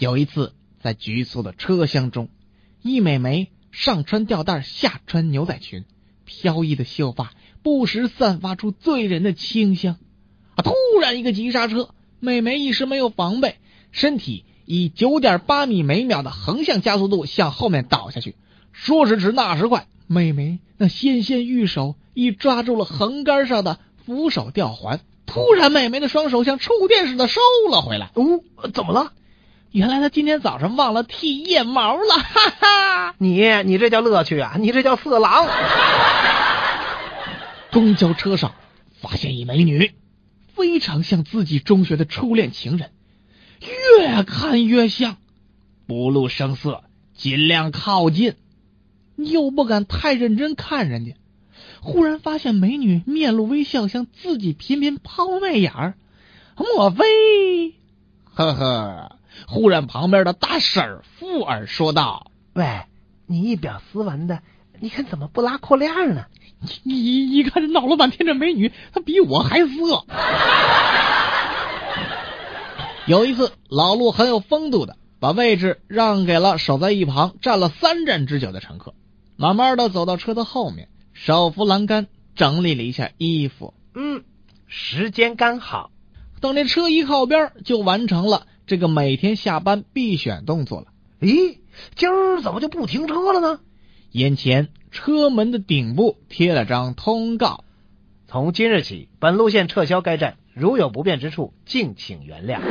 有一次，在局促的车厢中，一美眉上穿吊带，下穿牛仔裙，飘逸的秀发不时散发出醉人的清香。啊！突然一个急刹车，美眉一时没有防备，身体以九点八米每秒的横向加速度向后面倒下去。说时迟，那时快，美眉那纤纤玉手已抓住了横杆上的扶手吊环。突然，美眉的双手像触电似的收了回来。哦，怎么了？原来他今天早上忘了剃腋毛了。哈哈，你你这叫乐趣啊！你这叫色狼。公交车上发现一美女，非常像自己中学的初恋情人，越看越像，不露声色，尽量靠近，又不敢太认真看人家。忽然发现美女面露微笑，向自己频频抛媚眼儿，莫非？呵呵。忽然旁边的大婶儿附耳说道：“喂，你一表斯文的，你看怎么不拉裤链呢？你你看这闹了半天这美女，她比我还色。”有一次，老陆很有风度的把位置让给了守在一旁站了三站之久的乘客，慢慢的走到车的后面。手扶栏杆，整理了一下衣服。嗯，时间刚好。等这车一靠边，就完成了这个每天下班必选动作了。咦，今儿怎么就不停车了呢？眼前车门的顶部贴了张通告：从今日起，本路线撤销该站，如有不便之处，敬请原谅。